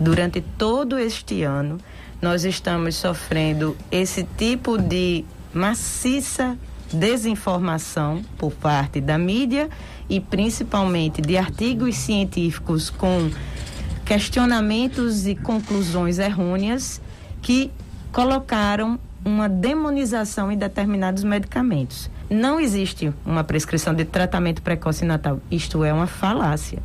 Durante todo este ano, nós estamos sofrendo esse tipo de maciça desinformação por parte da mídia e principalmente de artigos científicos com questionamentos e conclusões errôneas que colocaram uma demonização em determinados medicamentos. Não existe uma prescrição de tratamento precoce natal. Isto é uma falácia.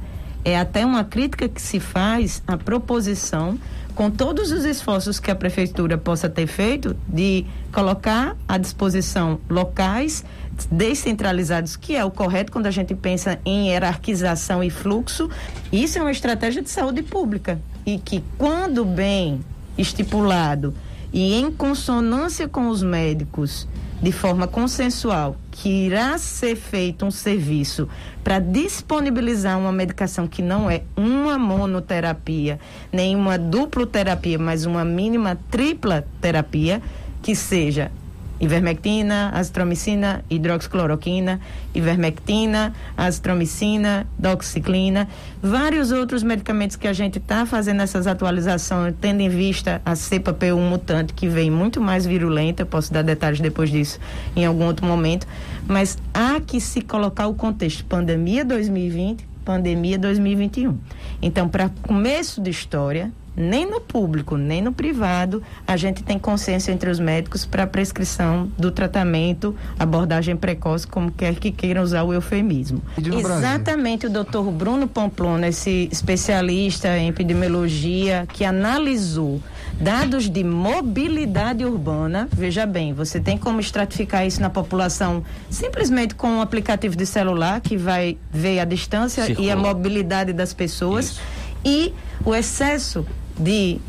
É até uma crítica que se faz à proposição com todos os esforços que a prefeitura possa ter feito de colocar à disposição locais descentralizados, que é o correto quando a gente pensa em hierarquização e fluxo, isso é uma estratégia de saúde pública. E que quando bem estipulado e em consonância com os médicos, de forma consensual, que irá ser feito um serviço para disponibilizar uma medicação que não é uma monoterapia, nem uma duploterapia, mas uma mínima tripla terapia, que seja ivermectina, azitromicina, hidroxicloroquina, ivermectina, azitromicina, doxiciclina, vários outros medicamentos que a gente está fazendo essas atualizações, tendo em vista a cepa P1 mutante, que vem muito mais virulenta, posso dar detalhes depois disso em algum outro momento, mas há que se colocar o contexto pandemia 2020, pandemia 2021. Então, para começo de história, nem no público, nem no privado, a gente tem consenso entre os médicos para prescrição do tratamento, abordagem precoce, como quer que queiram usar o eufemismo. Exatamente o doutor Bruno Pamplona, esse especialista em epidemiologia, que analisou dados de mobilidade urbana, veja bem, você tem como estratificar isso na população simplesmente com um aplicativo de celular que vai ver a distância Circula. e a mobilidade das pessoas. Isso. E o excesso de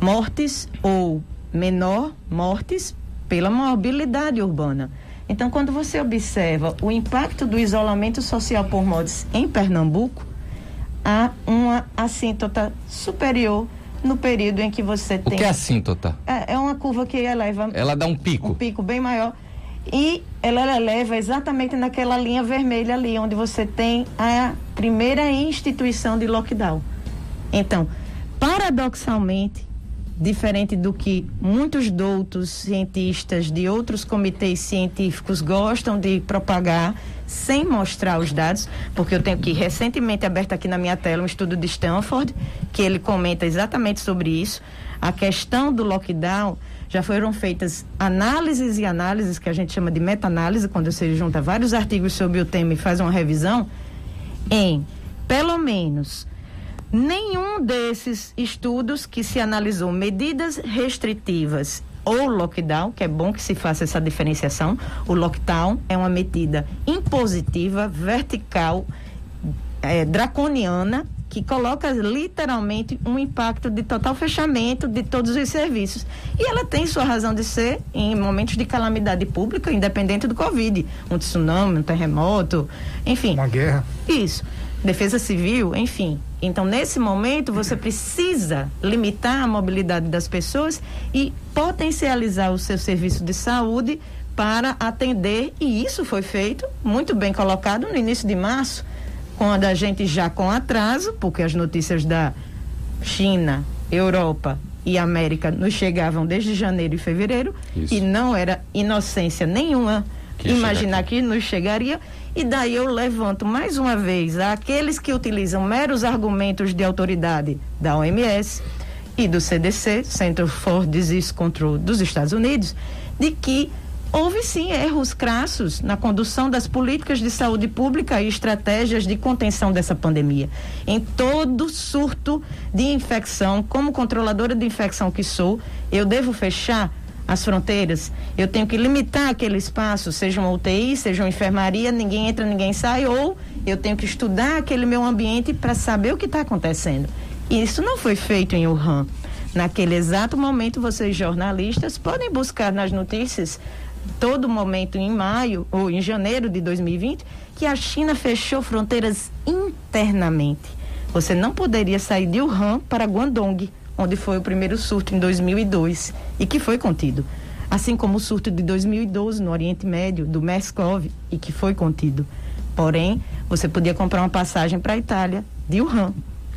mortes ou menor mortes pela mobilidade urbana. Então, quando você observa o impacto do isolamento social por mortes em Pernambuco, há uma assíntota superior no período em que você tem. O que é assíntota? É, é uma curva que eleva. Ela dá um pico. Um pico bem maior. E ela eleva exatamente naquela linha vermelha ali, onde você tem a primeira instituição de lockdown. Então, paradoxalmente, diferente do que muitos doutos cientistas de outros comitês científicos gostam de propagar sem mostrar os dados, porque eu tenho aqui recentemente aberto aqui na minha tela um estudo de Stanford, que ele comenta exatamente sobre isso. A questão do lockdown já foram feitas análises e análises que a gente chama de meta-análise, quando você junta vários artigos sobre o tema e faz uma revisão, em pelo menos Nenhum desses estudos que se analisou medidas restritivas ou lockdown, que é bom que se faça essa diferenciação. O lockdown é uma medida impositiva, vertical, é, draconiana, que coloca literalmente um impacto de total fechamento de todos os serviços. E ela tem sua razão de ser em momentos de calamidade pública, independente do Covid. Um tsunami, um terremoto, enfim. Uma guerra. Isso defesa civil, enfim. Então, nesse momento, você precisa limitar a mobilidade das pessoas e potencializar o seu serviço de saúde para atender, e isso foi feito, muito bem colocado no início de março, quando a gente já com atraso, porque as notícias da China, Europa e América nos chegavam desde janeiro e fevereiro, isso. e não era inocência nenhuma que imaginar que nos chegaria e daí eu levanto mais uma vez aqueles que utilizam meros argumentos de autoridade da OMS e do CDC, Center for Disease Control dos Estados Unidos, de que houve sim erros crassos na condução das políticas de saúde pública e estratégias de contenção dessa pandemia. Em todo surto de infecção, como controladora de infecção que sou, eu devo fechar as fronteiras, eu tenho que limitar aquele espaço, seja uma UTI, seja uma enfermaria, ninguém entra, ninguém sai, ou eu tenho que estudar aquele meu ambiente para saber o que está acontecendo. E isso não foi feito em Wuhan. Naquele exato momento, vocês jornalistas podem buscar nas notícias, todo momento em maio ou em janeiro de 2020, que a China fechou fronteiras internamente. Você não poderia sair de Wuhan para Guangdong onde foi o primeiro surto em 2002 e que foi contido. Assim como o surto de 2012 no Oriente Médio, do MERS-CoV, e que foi contido. Porém, você podia comprar uma passagem para a Itália, de Wuhan,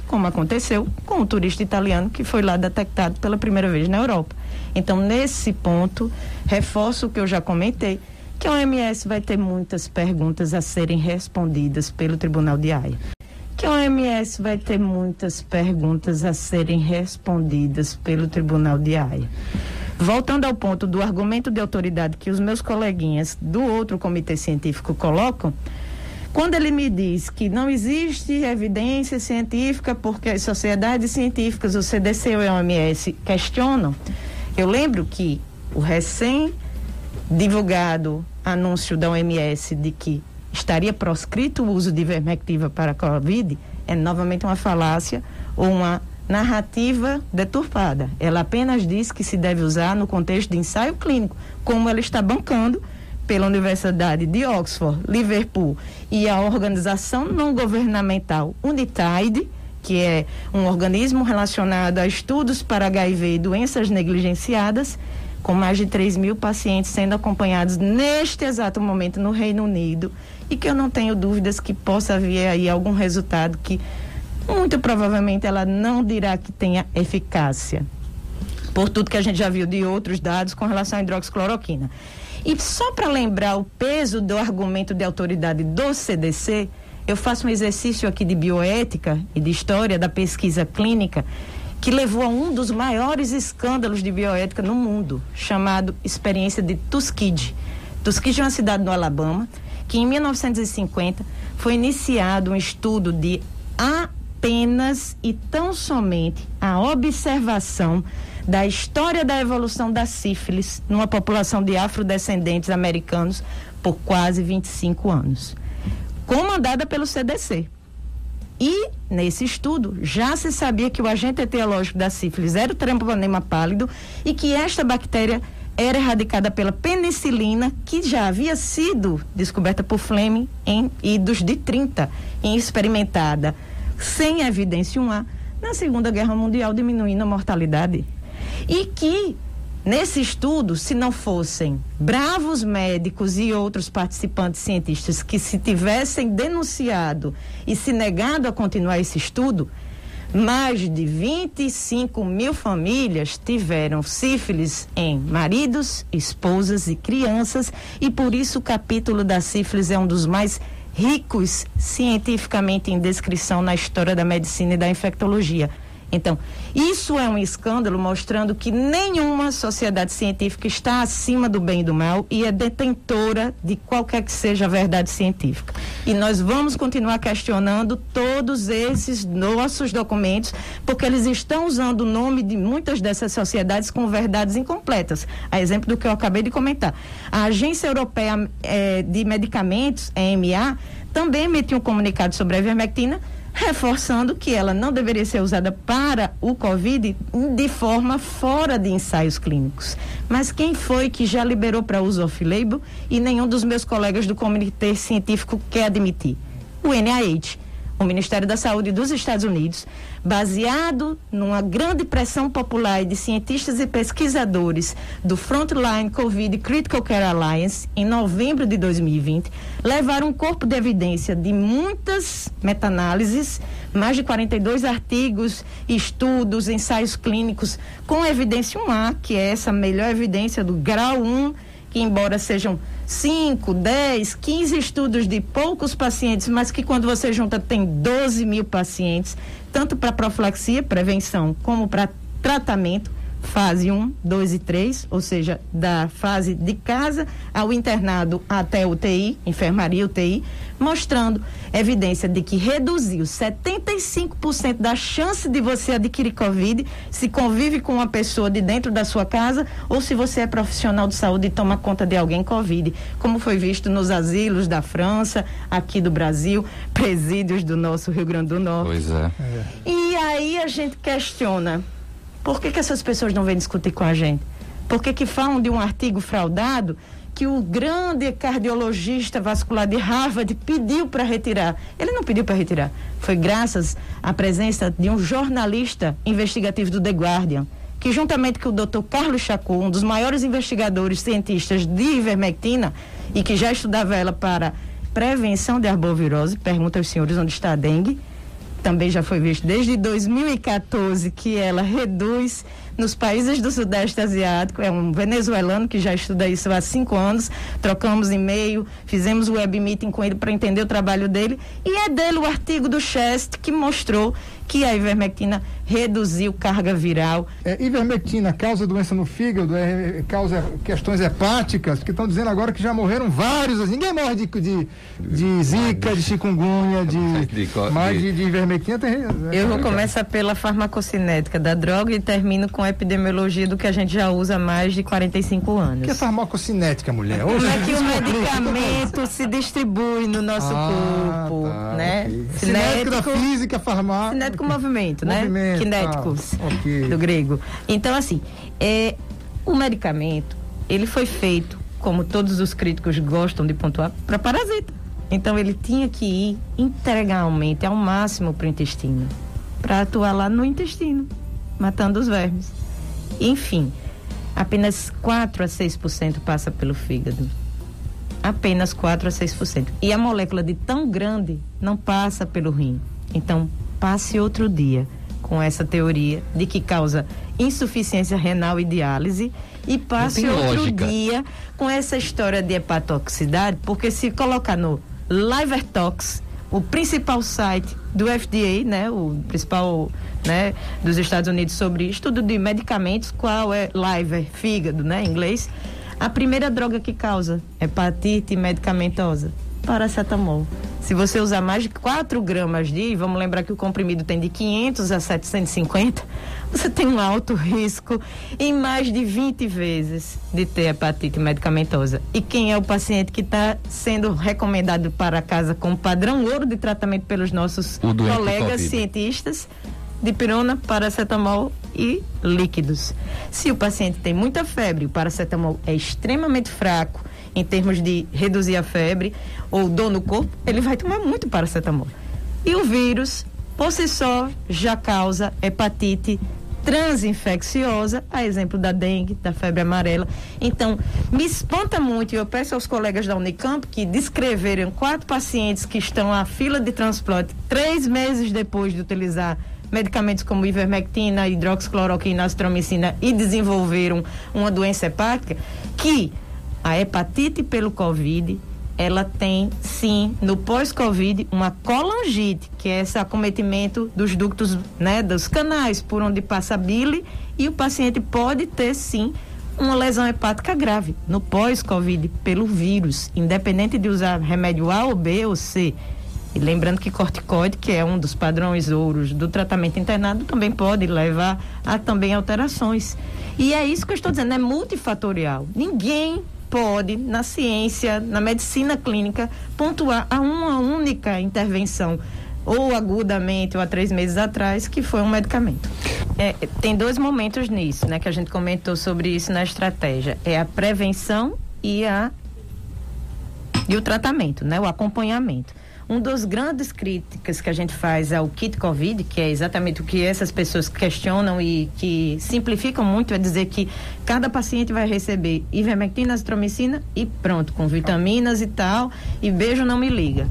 como aconteceu com o turista italiano que foi lá detectado pela primeira vez na Europa. Então, nesse ponto, reforço o que eu já comentei, que a OMS vai ter muitas perguntas a serem respondidas pelo Tribunal de Haia. Que a OMS vai ter muitas perguntas a serem respondidas pelo Tribunal de Haia. Voltando ao ponto do argumento de autoridade que os meus coleguinhas do outro comitê científico colocam, quando ele me diz que não existe evidência científica porque as sociedades científicas, o CDC e o OMS questionam, eu lembro que o recém divulgado anúncio da OMS de que estaria proscrito o uso de ivermectina para a Covid é novamente uma falácia ou uma narrativa deturpada. Ela apenas diz que se deve usar no contexto de ensaio clínico, como ela está bancando pela Universidade de Oxford, Liverpool e a organização não governamental Unitaid, que é um organismo relacionado a estudos para HIV e doenças negligenciadas, com mais de 3 mil pacientes sendo acompanhados neste exato momento no Reino Unido e que eu não tenho dúvidas que possa haver aí algum resultado que muito provavelmente ela não dirá que tenha eficácia. Por tudo que a gente já viu de outros dados com relação à hidroxicloroquina. E só para lembrar o peso do argumento de autoridade do CDC, eu faço um exercício aqui de bioética e de história da pesquisa clínica que levou a um dos maiores escândalos de bioética no mundo, chamado experiência de Tuskegee. Tuskegee é uma cidade no Alabama que em 1950 foi iniciado um estudo de apenas e tão somente a observação da história da evolução da sífilis numa população de afrodescendentes americanos por quase 25 anos, comandada pelo CDC. E, nesse estudo, já se sabia que o agente etiológico da sífilis era o treponema pálido e que esta bactéria era erradicada pela penicilina, que já havia sido descoberta por Fleming em idos de 30 e experimentada sem evidência 1A, na Segunda Guerra Mundial, diminuindo a mortalidade. E que, nesse estudo, se não fossem bravos médicos e outros participantes cientistas que se tivessem denunciado e se negado a continuar esse estudo, mais de 25 mil famílias tiveram sífilis em maridos, esposas e crianças, e por isso o capítulo da sífilis é um dos mais ricos cientificamente em descrição na história da medicina e da infectologia. Então, isso é um escândalo mostrando que nenhuma sociedade científica está acima do bem e do mal e é detentora de qualquer que seja a verdade científica. E nós vamos continuar questionando todos esses nossos documentos, porque eles estão usando o nome de muitas dessas sociedades com verdades incompletas. A exemplo do que eu acabei de comentar. A Agência Europeia eh, de Medicamentos, EMA, também emitiu um comunicado sobre a ivermectina reforçando que ela não deveria ser usada para o Covid de forma fora de ensaios clínicos. Mas quem foi que já liberou para uso off-label e nenhum dos meus colegas do comitê científico quer admitir? O NIH o Ministério da Saúde dos Estados Unidos, baseado numa grande pressão popular de cientistas e pesquisadores do Frontline Covid Critical Care Alliance, em novembro de 2020, levaram um corpo de evidência de muitas meta-análises, mais de 42 artigos, estudos, ensaios clínicos, com evidência 1A, que é essa melhor evidência do grau 1, que embora sejam 5, 10, 15 estudos de poucos pacientes, mas que quando você junta tem 12 mil pacientes, tanto para profilaxia, prevenção, como para tratamento fase 1, 2 e 3, ou seja, da fase de casa ao internado até UTI, enfermaria UTI, mostrando evidência de que reduziu 75% da chance de você adquirir Covid se convive com uma pessoa de dentro da sua casa ou se você é profissional de saúde e toma conta de alguém Covid, como foi visto nos asilos da França, aqui do Brasil, presídios do nosso Rio Grande do Norte. Pois é. E aí a gente questiona por que, que essas pessoas não vêm discutir com a gente? Por que, que falam de um artigo fraudado que o grande cardiologista vascular de Harvard pediu para retirar? Ele não pediu para retirar. Foi graças à presença de um jornalista investigativo do The Guardian, que juntamente com o Dr. Carlos Chacou, um dos maiores investigadores cientistas de ivermectina e que já estudava ela para prevenção de arbovirose, pergunta aos senhores onde está a dengue, também já foi visto desde 2014 que ela reduz nos países do Sudeste Asiático. É um venezuelano que já estuda isso há cinco anos. Trocamos e-mail, fizemos o web meeting com ele para entender o trabalho dele. E é dele o artigo do Chest que mostrou que a ivermectina reduziu carga viral. É, ivermectina causa doença no fígado, é, causa questões hepáticas, porque estão dizendo agora que já morreram vários. Assim, ninguém morre de, de, de zika, de chikungunya, de, de, mas de, de ivermectina tem. Eu vou começar pela farmacocinética da droga e termino com a epidemiologia do que a gente já usa há mais de 45 anos. O que é farmacocinética, mulher? Como é que o medicamento se distribui no nosso ah, corpo, tá, né? Okay. Cinético da física, farmácia. Cinético movimento, né? Movimento, Kinéticos, tá. okay. do grego. Então, assim, é, o medicamento, ele foi feito, como todos os críticos gostam de pontuar, para parasita. Então, ele tinha que ir integralmente ao máximo para o intestino, para atuar lá no intestino, matando os vermes. Enfim, apenas 4 a 6% passa pelo fígado. Apenas 4 a 6%. E a molécula de tão grande não passa pelo rim. Então, passe outro dia com essa teoria de que causa insuficiência renal e diálise e passe outro lógica. dia com essa história de hepatotoxicidade, porque se colocar no LiverTox, o principal site do FDA, né, o principal, né, dos Estados Unidos sobre estudo de medicamentos, qual é liver, fígado, né, em inglês. A primeira droga que causa hepatite medicamentosa, paracetamol. Se você usar mais de 4 gramas de, vamos lembrar que o comprimido tem de 500 a 750, você tem um alto risco em mais de 20 vezes de ter hepatite medicamentosa. E quem é o paciente que está sendo recomendado para casa como padrão ouro de tratamento pelos nossos colegas cientistas? Dipirona, paracetamol e líquidos. Se o paciente tem muita febre, o paracetamol é extremamente fraco em termos de reduzir a febre ou dor no corpo, ele vai tomar muito paracetamol. E o vírus, por si só, já causa hepatite transinfecciosa, a exemplo da dengue, da febre amarela. Então, me espanta muito, e eu peço aos colegas da Unicamp que descreverem quatro pacientes que estão à fila de transplante três meses depois de utilizar medicamentos como ivermectina, hidroxicloroquina, azitromicina e desenvolveram uma doença hepática, que a hepatite pelo Covid, ela tem sim no pós-Covid uma colangite, que é esse acometimento dos ductos, né, dos canais por onde passa a bile e o paciente pode ter sim uma lesão hepática grave no pós-Covid pelo vírus, independente de usar remédio A ou B ou C. E lembrando que corticoide, que é um dos padrões ouros do tratamento internado, também pode levar a também alterações. E é isso que eu estou dizendo, é multifatorial. Ninguém pode, na ciência, na medicina clínica, pontuar a uma única intervenção, ou agudamente, ou há três meses atrás, que foi um medicamento. É, tem dois momentos nisso, né, que a gente comentou sobre isso na estratégia. É a prevenção e a e o tratamento, né, o acompanhamento. Um dos grandes críticas que a gente faz ao kit Covid, que é exatamente o que essas pessoas questionam e que simplificam muito, é dizer que cada paciente vai receber ivermectina, azitromicina e pronto, com vitaminas e tal, e beijo não me liga.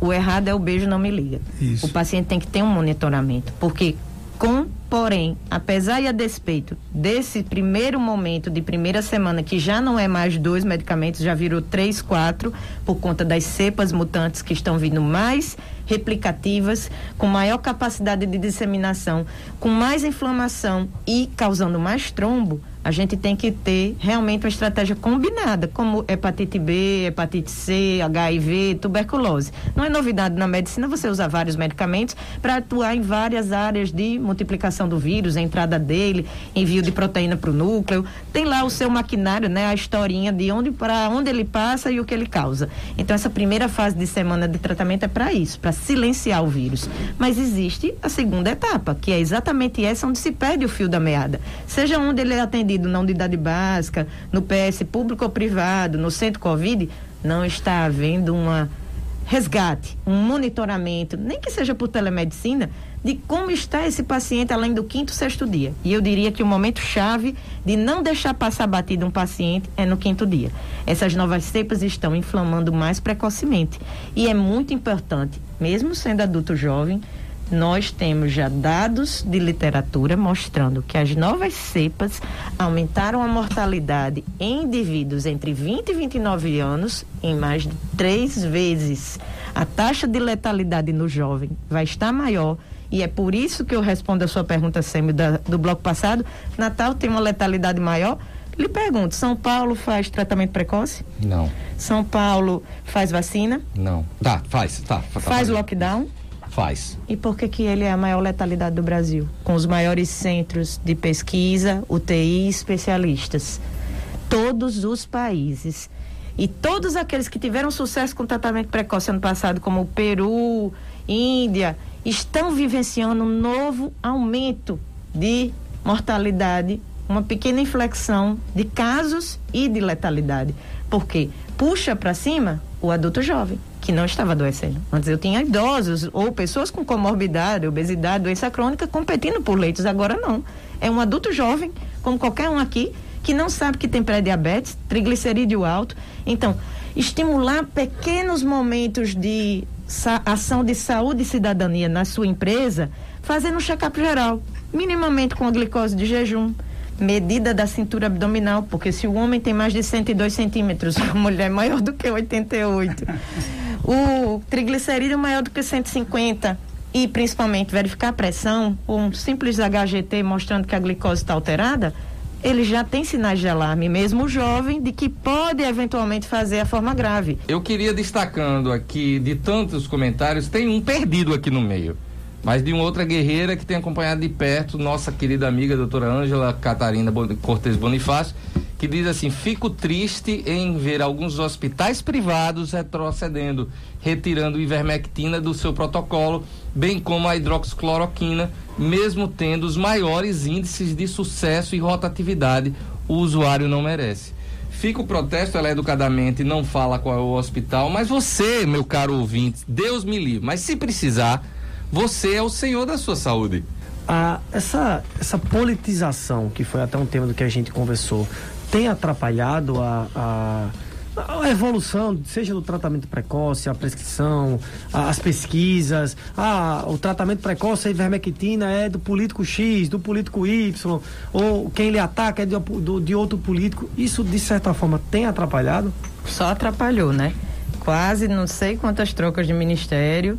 O errado é o beijo não me liga. Isso. O paciente tem que ter um monitoramento, porque com, porém, apesar e a despeito desse primeiro momento de primeira semana, que já não é mais dois medicamentos, já virou três, quatro, por conta das cepas mutantes que estão vindo mais replicativas, com maior capacidade de disseminação, com mais inflamação e causando mais trombo, a gente tem que ter realmente uma estratégia combinada, como hepatite B, hepatite C, HIV, tuberculose. Não é novidade na medicina você usar vários medicamentos para atuar em várias áreas de multiplicação do vírus, entrada dele, envio de proteína para o núcleo. Tem lá o seu maquinário, né, a historinha de onde para onde ele passa e o que ele causa. Então essa primeira fase de semana de tratamento é para isso, para silenciar o vírus. Mas existe a segunda etapa, que é exatamente essa onde se perde o fio da meada. Seja onde ele é atendido na unidade básica, no PS público ou privado, no centro Covid, não está havendo uma resgate, um monitoramento, nem que seja por telemedicina, de como está esse paciente além do quinto, sexto dia. E eu diria que o momento chave de não deixar passar batido um paciente é no quinto dia. Essas novas cepas estão inflamando mais precocemente. E é muito importante, mesmo sendo adulto jovem, nós temos já dados de literatura mostrando que as novas cepas aumentaram a mortalidade em indivíduos entre 20 e 29 anos em mais de três vezes. A taxa de letalidade no jovem vai estar maior e é por isso que eu respondo a sua pergunta, Sêmio, do bloco passado. Natal tem uma letalidade maior? Lhe pergunto, São Paulo faz tratamento precoce? Não. São Paulo faz vacina? Não. Tá, faz, tá. tá faz fazendo. lockdown? Faz. E por que, que ele é a maior letalidade do Brasil? Com os maiores centros de pesquisa, UTI especialistas. Todos os países. E todos aqueles que tiveram sucesso com tratamento precoce ano passado, como o Peru, Índia, estão vivenciando um novo aumento de mortalidade, uma pequena inflexão de casos e de letalidade. Porque puxa para cima o adulto jovem que não estava adoecendo. Antes eu tinha idosos ou pessoas com comorbidade, obesidade, doença crônica competindo por leitos. Agora não. É um adulto jovem, como qualquer um aqui, que não sabe que tem pré-diabetes, triglicerídeo alto. Então, estimular pequenos momentos de ação de saúde e cidadania na sua empresa, fazendo um check-up geral, minimamente com a glicose de jejum, medida da cintura abdominal, porque se o homem tem mais de 102 centímetros, a mulher é maior do que 88 o triglicerídeo maior do que 150 e principalmente verificar a pressão, um simples HGT mostrando que a glicose está alterada, ele já tem sinais de alarme, mesmo jovem, de que pode eventualmente fazer a forma grave. Eu queria destacando aqui, de tantos comentários, tem um perdido aqui no meio, mas de uma outra guerreira que tem acompanhado de perto, nossa querida amiga doutora Ângela Catarina Cortes Bonifácio, que diz assim: fico triste em ver alguns hospitais privados retrocedendo, retirando ivermectina do seu protocolo, bem como a hidroxicloroquina, mesmo tendo os maiores índices de sucesso e rotatividade, o usuário não merece. Fica o protesto, ela educadamente não fala qual é o hospital, mas você, meu caro ouvinte, Deus me livre, mas se precisar, você é o senhor da sua saúde. Ah, essa, essa politização, que foi até um tema do que a gente conversou, tem atrapalhado a, a a evolução, seja do tratamento precoce, a prescrição, as pesquisas, a, o tratamento precoce, a ivermectina é do político X, do político Y, ou quem lhe ataca é de, do, de outro político. Isso, de certa forma, tem atrapalhado? Só atrapalhou, né? Quase não sei quantas trocas de ministério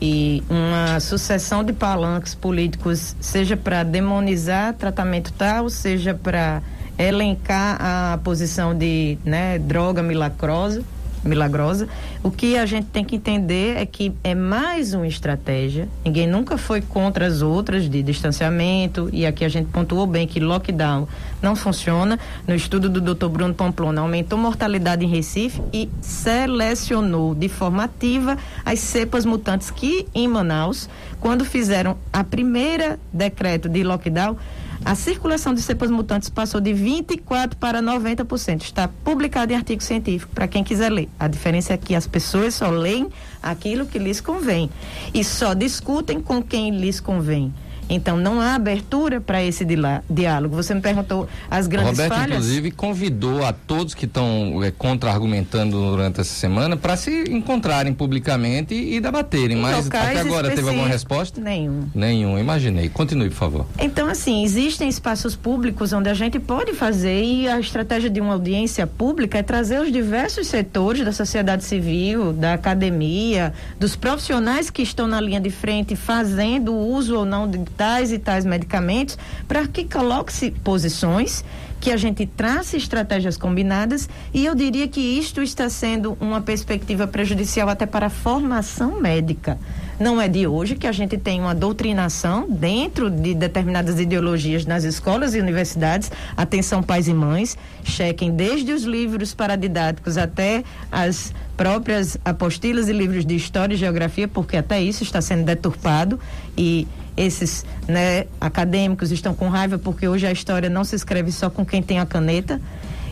e uma sucessão de palanques políticos, seja para demonizar tratamento tal, seja para elencar a posição de né, droga milagrosa, milagrosa. O que a gente tem que entender é que é mais uma estratégia. Ninguém nunca foi contra as outras de distanciamento e aqui a gente pontuou bem que lockdown não funciona. No estudo do Dr. Bruno Pamplona aumentou mortalidade em Recife e selecionou de forma ativa as cepas mutantes que em Manaus, quando fizeram a primeira decreto de lockdown, a circulação de cepas mutantes passou de 24% para 90%. Está publicado em artigo científico, para quem quiser ler. A diferença é que as pessoas só leem aquilo que lhes convém e só discutem com quem lhes convém. Então não há abertura para esse diálogo. Você me perguntou as grandes Roberto, falhas. inclusive, convidou a todos que estão é, contra-argumentando durante essa semana para se encontrarem publicamente e, e debaterem. Em Mas até agora teve alguma resposta? Nenhum. Nenhum, imaginei. Continue, por favor. Então, assim, existem espaços públicos onde a gente pode fazer e a estratégia de uma audiência pública é trazer os diversos setores da sociedade civil, da academia, dos profissionais que estão na linha de frente fazendo uso ou não de tais e tais medicamentos, para que coloque-se posições, que a gente trace estratégias combinadas e eu diria que isto está sendo uma perspectiva prejudicial até para a formação médica. Não é de hoje que a gente tem uma doutrinação dentro de determinadas ideologias nas escolas e universidades. Atenção, pais e mães, chequem desde os livros paradidáticos até as próprias apostilas e livros de história e geografia, porque até isso está sendo deturpado e esses né, acadêmicos estão com raiva porque hoje a história não se escreve só com quem tem a caneta.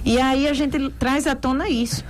E aí a gente traz à tona isso.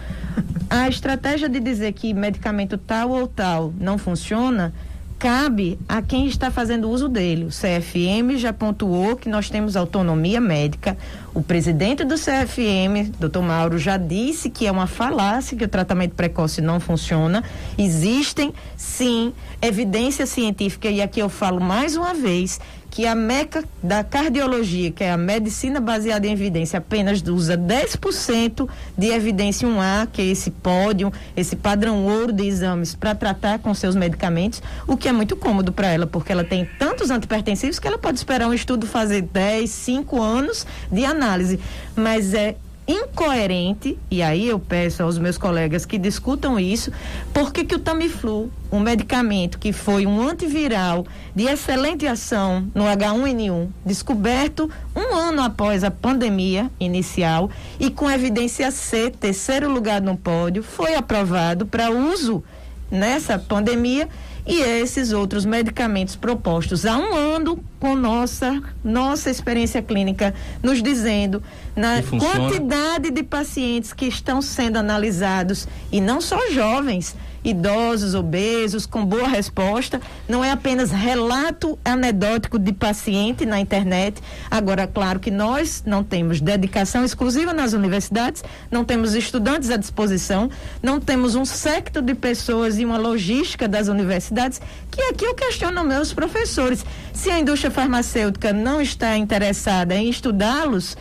A estratégia de dizer que medicamento tal ou tal não funciona cabe a quem está fazendo uso dele. O CFM já pontuou que nós temos autonomia médica. O presidente do CFM, doutor Mauro, já disse que é uma falácia que o tratamento precoce não funciona. Existem, sim, evidência científica, e aqui eu falo mais uma vez, que a meca da cardiologia, que é a medicina baseada em evidência, apenas usa 10% de evidência 1A, que é esse pódio, esse padrão ouro de exames para tratar com seus medicamentos, o que é muito cômodo para ela, porque ela tem tantos antipertensivos que ela pode esperar um estudo fazer 10, 5 anos de análise, mas é incoerente, e aí eu peço aos meus colegas que discutam isso, por que o Tamiflu, um medicamento que foi um antiviral de excelente ação no H1N1, descoberto um ano após a pandemia inicial e com evidência C, terceiro lugar no pódio, foi aprovado para uso nessa pandemia e esses outros medicamentos propostos há um ano com nossa nossa experiência clínica nos dizendo na quantidade de pacientes que estão sendo analisados e não só jovens idosos, obesos, com boa resposta. Não é apenas relato anedótico de paciente na internet. Agora, claro que nós não temos dedicação exclusiva nas universidades, não temos estudantes à disposição, não temos um secto de pessoas e uma logística das universidades, que aqui eu questiono meus professores. Se a indústria farmacêutica não está interessada em estudá-los,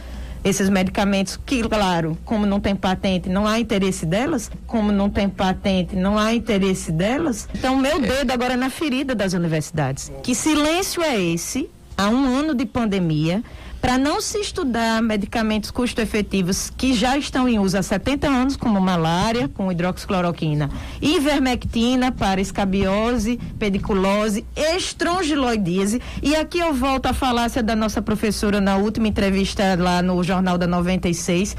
esses medicamentos, que, claro, como não tem patente, não há interesse delas, como não tem patente, não há interesse delas. Então, meu dedo agora é na ferida das universidades. Que silêncio é esse, há um ano de pandemia, para não se estudar medicamentos custo-efetivos que já estão em uso há 70 anos, como malária, com hidroxicloroquina, ivermectina para escabiose, pediculose, estrongiloidíase. E aqui eu volto à falácia da nossa professora na última entrevista lá no Jornal da 96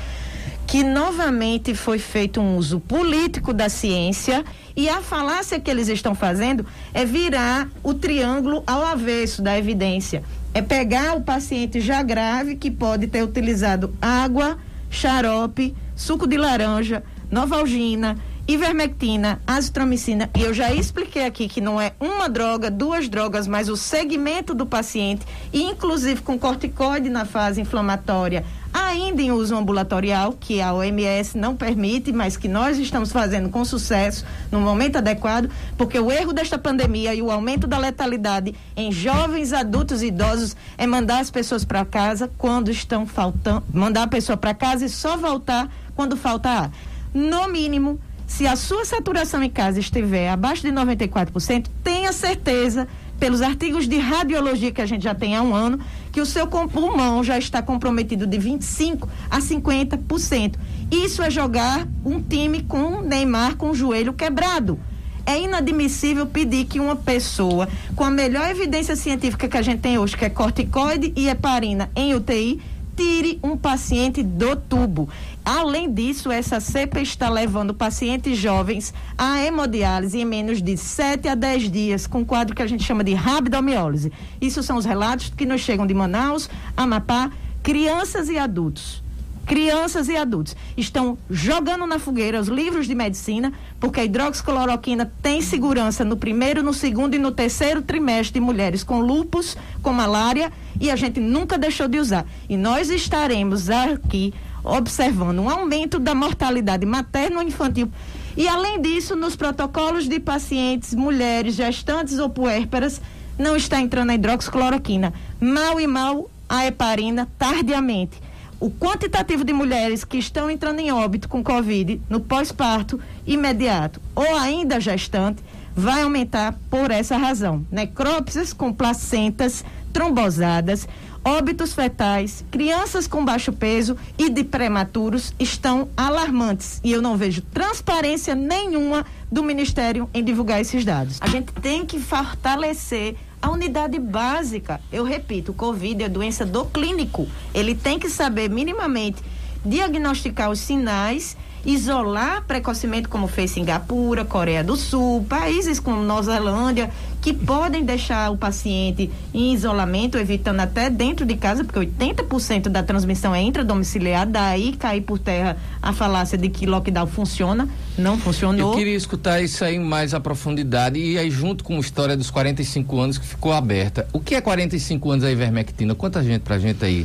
que novamente foi feito um uso político da ciência e a falácia que eles estão fazendo é virar o triângulo ao avesso da evidência é pegar o paciente já grave que pode ter utilizado água, xarope, suco de laranja, novalgina, ivermectina, azitromicina, e eu já expliquei aqui que não é uma droga, duas drogas, mas o segmento do paciente, inclusive com corticoide na fase inflamatória, ainda em uso ambulatorial, que a OMS não permite, mas que nós estamos fazendo com sucesso no momento adequado, porque o erro desta pandemia e o aumento da letalidade em jovens, adultos e idosos é mandar as pessoas para casa quando estão faltando, mandar a pessoa para casa e só voltar quando falta ar. No mínimo, se a sua saturação em casa estiver abaixo de 94%, tenha certeza pelos artigos de radiologia que a gente já tem há um ano, que o seu pulmão já está comprometido de 25% a 50%. Isso é jogar um time com Neymar com o joelho quebrado. É inadmissível pedir que uma pessoa com a melhor evidência científica que a gente tem hoje, que é corticoide e heparina em UTI, tire um paciente do tubo. Além disso, essa cepa está levando pacientes jovens à hemodiálise em menos de 7 a 10 dias, com quadro que a gente chama de rabdomiólise. Isso são os relatos que nos chegam de Manaus, Amapá, crianças e adultos crianças e adultos estão jogando na fogueira os livros de medicina, porque a hidroxicloroquina tem segurança no primeiro, no segundo e no terceiro trimestre de mulheres com lupus, com malária, e a gente nunca deixou de usar. E nós estaremos aqui observando um aumento da mortalidade materno-infantil. E além disso, nos protocolos de pacientes, mulheres, gestantes ou puérperas, não está entrando a hidroxicloroquina. Mal e mal a heparina tardiamente o quantitativo de mulheres que estão entrando em óbito com Covid no pós-parto imediato ou ainda gestante vai aumentar por essa razão. Necrópsias com placentas trombosadas, óbitos fetais, crianças com baixo peso e de prematuros estão alarmantes e eu não vejo transparência nenhuma do Ministério em divulgar esses dados. A gente tem que fortalecer a unidade básica, eu repito, o Covid é doença do clínico. Ele tem que saber minimamente diagnosticar os sinais, isolar precocemente, como fez Singapura, Coreia do Sul, países como Nova Zelândia, que podem deixar o paciente em isolamento, evitando até dentro de casa, porque 80% da transmissão é intradomiciliar, daí cair por terra a falácia de que lockdown funciona, não funcionou. Eu queria escutar isso aí mais a profundidade e aí junto com a história dos 45 anos que ficou aberta. O que é 45 anos a ivermectina? Conta a gente pra gente aí.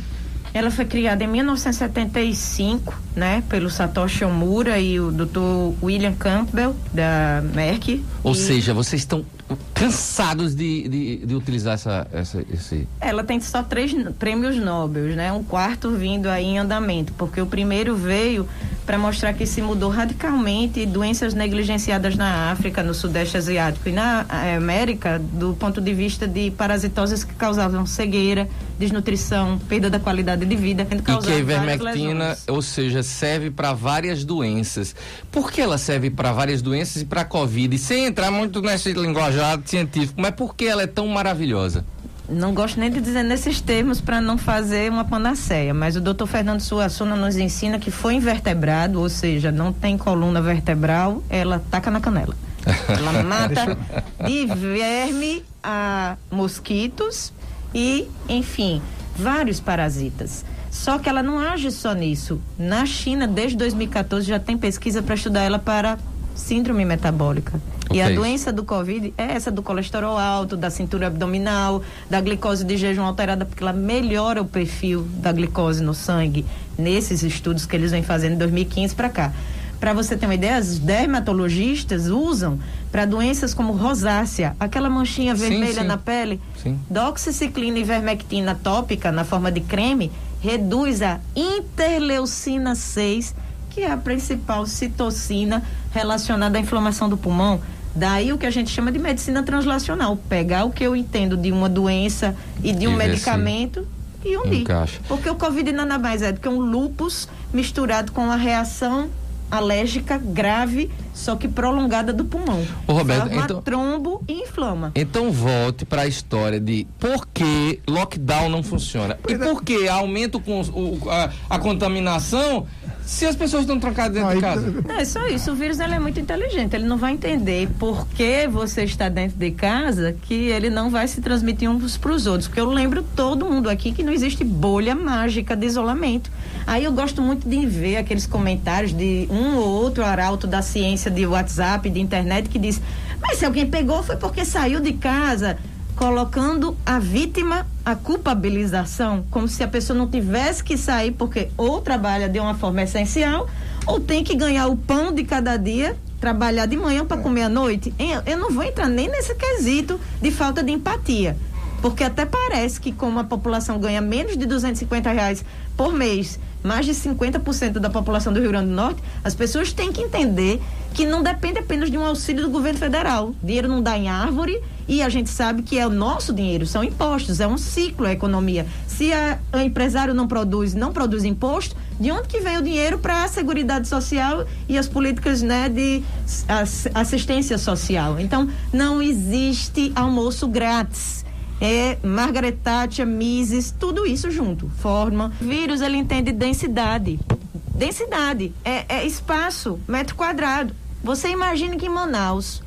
Ela foi criada em 1975, né, pelo Satoshi Omura e o Dr. William Campbell da Merck. Ou e... seja, vocês estão cansados de, de, de, utilizar essa, essa, esse. Ela tem só três prêmios Nobel, né? Um quarto vindo aí em andamento, porque o primeiro veio para mostrar que se mudou radicalmente doenças negligenciadas na África, no Sudeste Asiático e na eh, América, do ponto de vista de parasitoses que causavam cegueira, desnutrição, perda da qualidade de vida. E que a ivermectina, ou seja, serve para várias doenças. Por que ela serve para várias doenças e para a Covid? Sem entrar muito nesse linguajado científico, mas por que ela é tão maravilhosa? Não gosto nem de dizer nesses termos para não fazer uma panaceia, mas o doutor Fernando Suassuna nos ensina que foi invertebrado, ou seja, não tem coluna vertebral, ela taca na canela. Ela mata de verme a mosquitos e, enfim, vários parasitas. Só que ela não age só nisso. Na China, desde 2014, já tem pesquisa para estudar ela para síndrome metabólica. E a doença do Covid é essa do colesterol alto, da cintura abdominal, da glicose de jejum alterada, porque ela melhora o perfil da glicose no sangue, nesses estudos que eles vêm fazendo de 2015 para cá. Para você ter uma ideia, os dermatologistas usam para doenças como rosácea, aquela manchinha vermelha sim, sim. na pele. Sim. Doxiciclina e vermectina tópica, na forma de creme, reduz a interleucina 6, que é a principal citocina relacionada à inflamação do pulmão. Daí o que a gente chama de medicina translacional, pegar o que eu entendo de uma doença e de um e medicamento e unir. Encaixa. Porque o Covid nada mais é do que um lupus misturado com uma reação alérgica grave, só que prolongada do pulmão. Ô, Roberto, Forma então, trombo e inflama. Então volte para a história de por que lockdown não funciona e por que aumenta o, o, a, a contaminação se as pessoas estão trancadas dentro de casa. Não, é só isso. O vírus ele é muito inteligente. Ele não vai entender por que você está dentro de casa que ele não vai se transmitir uns para os outros. Porque eu lembro todo mundo aqui que não existe bolha mágica de isolamento. Aí eu gosto muito de ver aqueles comentários de um ou outro arauto da ciência de WhatsApp, de internet, que diz: Mas se alguém pegou foi porque saiu de casa. Colocando a vítima a culpabilização, como se a pessoa não tivesse que sair porque ou trabalha de uma forma essencial ou tem que ganhar o pão de cada dia, trabalhar de manhã para comer à noite. Eu não vou entrar nem nesse quesito de falta de empatia, porque até parece que como a população ganha menos de 250 reais por mês mais de 50% da população do Rio Grande do Norte, as pessoas têm que entender que não depende apenas de um auxílio do governo federal. Dinheiro não dá em árvore e a gente sabe que é o nosso dinheiro, são impostos, é um ciclo a economia. Se a, a empresário não produz, não produz imposto, de onde que vem o dinheiro para a seguridade social e as políticas né, de assistência social? Então, não existe almoço grátis é Margaret Thatcher, Mises, tudo isso junto. Forma. Vírus, ele entende densidade. Densidade é, é espaço, metro quadrado. Você imagina que em Manaus,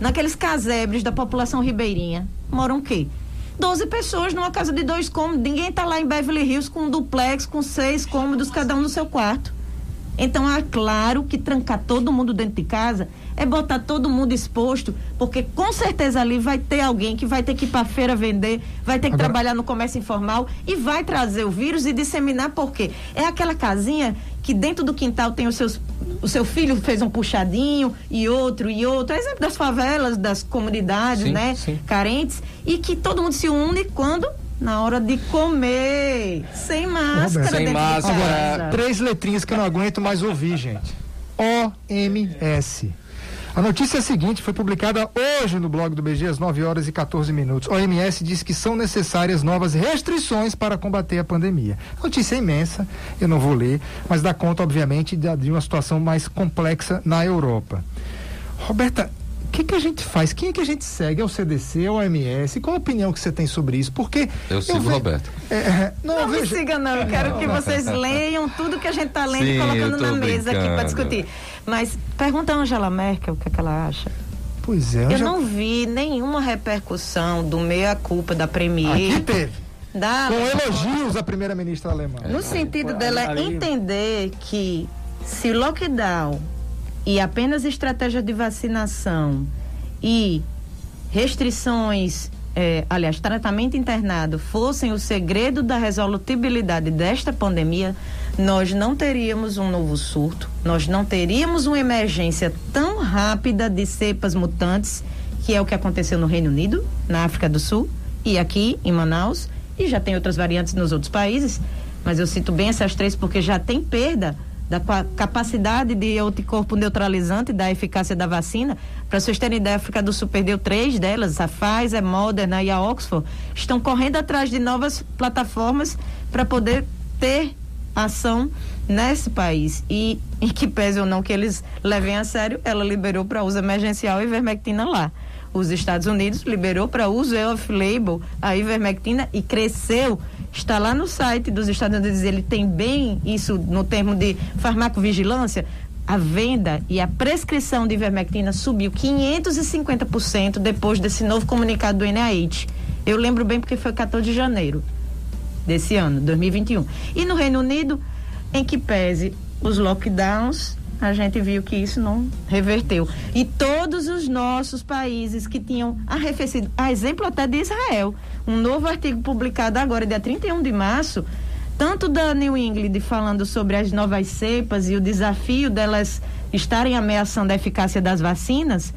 naqueles casebres da população ribeirinha, moram o quê? 12 pessoas numa casa de dois cômodos. Ninguém está lá em Beverly Hills com um duplex com seis cômodos, cada um no seu quarto. Então, é claro que trancar todo mundo dentro de casa é botar todo mundo exposto, porque com certeza ali vai ter alguém que vai ter que ir para feira vender, vai ter que Agora... trabalhar no comércio informal e vai trazer o vírus e disseminar porque é aquela casinha que dentro do quintal tem os seus o seu filho fez um puxadinho e outro e outro, é exemplo das favelas, das comunidades, sim, né, sim. carentes e que todo mundo se une quando na hora de comer, sem máscara. Sem máscara. Agora, três letrinhas que eu não aguento mais ouvir, gente. OMS. A notícia é a seguinte, foi publicada hoje no blog do BG às 9 horas e 14 minutos. OMS diz que são necessárias novas restrições para combater a pandemia. A notícia é imensa, eu não vou ler, mas dá conta, obviamente, de uma situação mais complexa na Europa. Roberta, o que, que a gente faz? Quem é que a gente segue? É o CDC, é o OMS? Qual a opinião que você tem sobre isso? Porque. Eu sigo o Roberto. É, é, não, não veja... me siga, não. Eu quero não, que vocês leiam tudo que a gente está lendo Sim, e colocando na mesa aqui para discutir. Mas pergunta a Angela Merkel o que, é que ela acha. Pois é. Eu, eu não vi nenhuma repercussão do meia-culpa da Premier. Aqui teve. Da... Com elogios à primeira-ministra alemã. No sentido dela ali... entender que se lockdown e apenas estratégia de vacinação e restrições, é, aliás, tratamento internado fossem o segredo da resolutibilidade desta pandemia, nós não teríamos um novo surto, nós não teríamos uma emergência tão rápida de cepas mutantes, que é o que aconteceu no Reino Unido, na África do Sul e aqui em Manaus, e já tem outras variantes nos outros países, mas eu cito bem essas três porque já tem perda da capacidade de anticorpo neutralizante da eficácia da vacina. Para vocês terem ideia, a África do Sul perdeu três delas, a Pfizer, a Moderna e a Oxford. Estão correndo atrás de novas plataformas para poder ter ação nesse país. E, em que pese ou não que eles levem a sério, ela liberou para uso emergencial ivermectina lá. Os Estados Unidos liberou para uso off-label a ivermectina e cresceu está lá no site dos Estados Unidos, ele tem bem isso no termo de farmacovigilância, a venda e a prescrição de ivermectina subiu 550% depois desse novo comunicado do NIH. Eu lembro bem porque foi 14 de janeiro desse ano, 2021. E no Reino Unido, em que pese os lockdowns, a gente viu que isso não reverteu. E todos os nossos países que tinham arrefecido, a exemplo até de Israel, um novo artigo publicado agora, dia 31 de março, tanto da New England falando sobre as novas cepas e o desafio delas estarem ameaçando a eficácia das vacinas,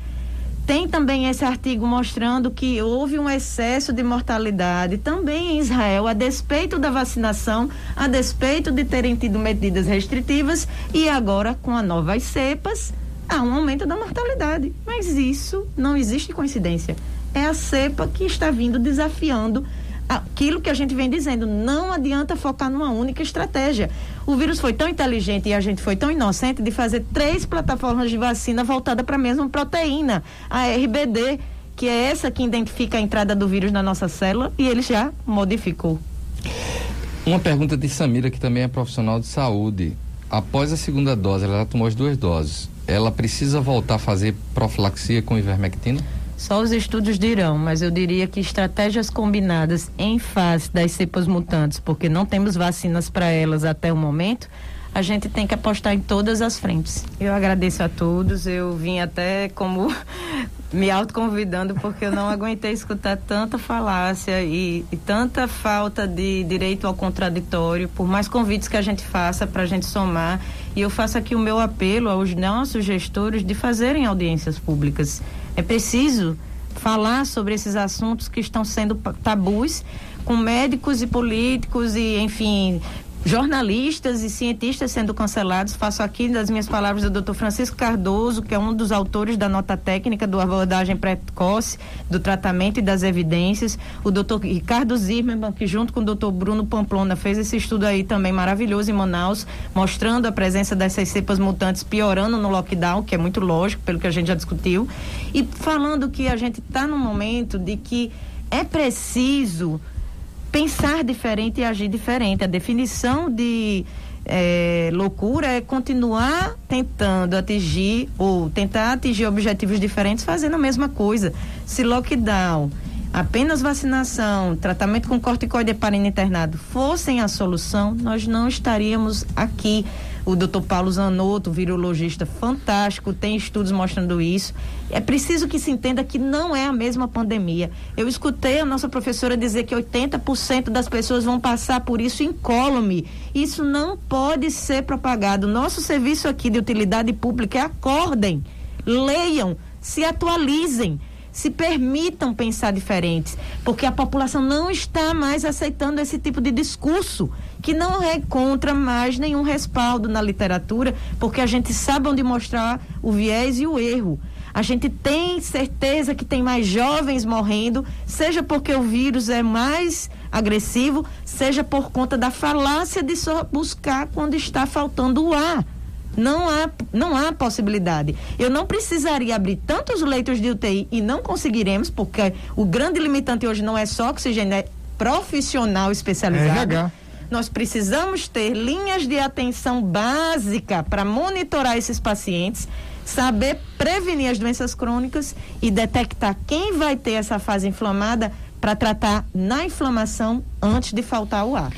tem também esse artigo mostrando que houve um excesso de mortalidade também em Israel, a despeito da vacinação, a despeito de terem tido medidas restritivas e agora com as novas cepas há um aumento da mortalidade. Mas isso não existe coincidência. É a cepa que está vindo desafiando aquilo que a gente vem dizendo, não adianta focar numa única estratégia. O vírus foi tão inteligente e a gente foi tão inocente de fazer três plataformas de vacina voltada para a mesma proteína, a RBD, que é essa que identifica a entrada do vírus na nossa célula e ele já modificou. Uma pergunta de Samira, que também é profissional de saúde. Após a segunda dose, ela tomou as duas doses. Ela precisa voltar a fazer profilaxia com ivermectina? Só os estudos dirão, mas eu diria que estratégias combinadas em face das cepas mutantes, porque não temos vacinas para elas até o momento, a gente tem que apostar em todas as frentes. Eu agradeço a todos, eu vim até como me autoconvidando porque eu não aguentei escutar tanta falácia e, e, tanta falta de direito ao contraditório, por mais convites que a gente faça para a gente somar. E eu faço aqui o meu apelo aos nossos gestores de fazerem audiências públicas. É preciso falar sobre esses assuntos que estão sendo tabus com médicos e políticos e, enfim, jornalistas e cientistas sendo cancelados. Faço aqui das minhas palavras do Dr. Francisco Cardoso, que é um dos autores da nota técnica do abordagem precoce do tratamento e das evidências, o Dr. Ricardo Zimmermann, que junto com o Dr. Bruno Pamplona fez esse estudo aí também maravilhoso em Manaus, mostrando a presença dessas cepas mutantes piorando no lockdown, que é muito lógico, pelo que a gente já discutiu, e falando que a gente está num momento de que é preciso pensar diferente e agir diferente. A definição de é, loucura é continuar tentando atingir ou tentar atingir objetivos diferentes fazendo a mesma coisa. Se lockdown, apenas vacinação, tratamento com corticoide para internado fossem a solução, nós não estaríamos aqui o doutor Paulo Zanotto, virologista fantástico, tem estudos mostrando isso. É preciso que se entenda que não é a mesma pandemia. Eu escutei a nossa professora dizer que 80% das pessoas vão passar por isso incólume. Isso não pode ser propagado. Nosso serviço aqui de utilidade pública é acordem, leiam, se atualizem se permitam pensar diferentes, porque a população não está mais aceitando esse tipo de discurso que não encontra mais nenhum respaldo na literatura, porque a gente sabe onde mostrar o viés e o erro. A gente tem certeza que tem mais jovens morrendo, seja porque o vírus é mais agressivo, seja por conta da falácia de só buscar quando está faltando o ar. Não há, não há possibilidade. Eu não precisaria abrir tantos leitos de UTI e não conseguiremos, porque o grande limitante hoje não é só oxigênio, é profissional especializado. RH. Nós precisamos ter linhas de atenção básica para monitorar esses pacientes, saber prevenir as doenças crônicas e detectar quem vai ter essa fase inflamada para tratar na inflamação antes de faltar o ar.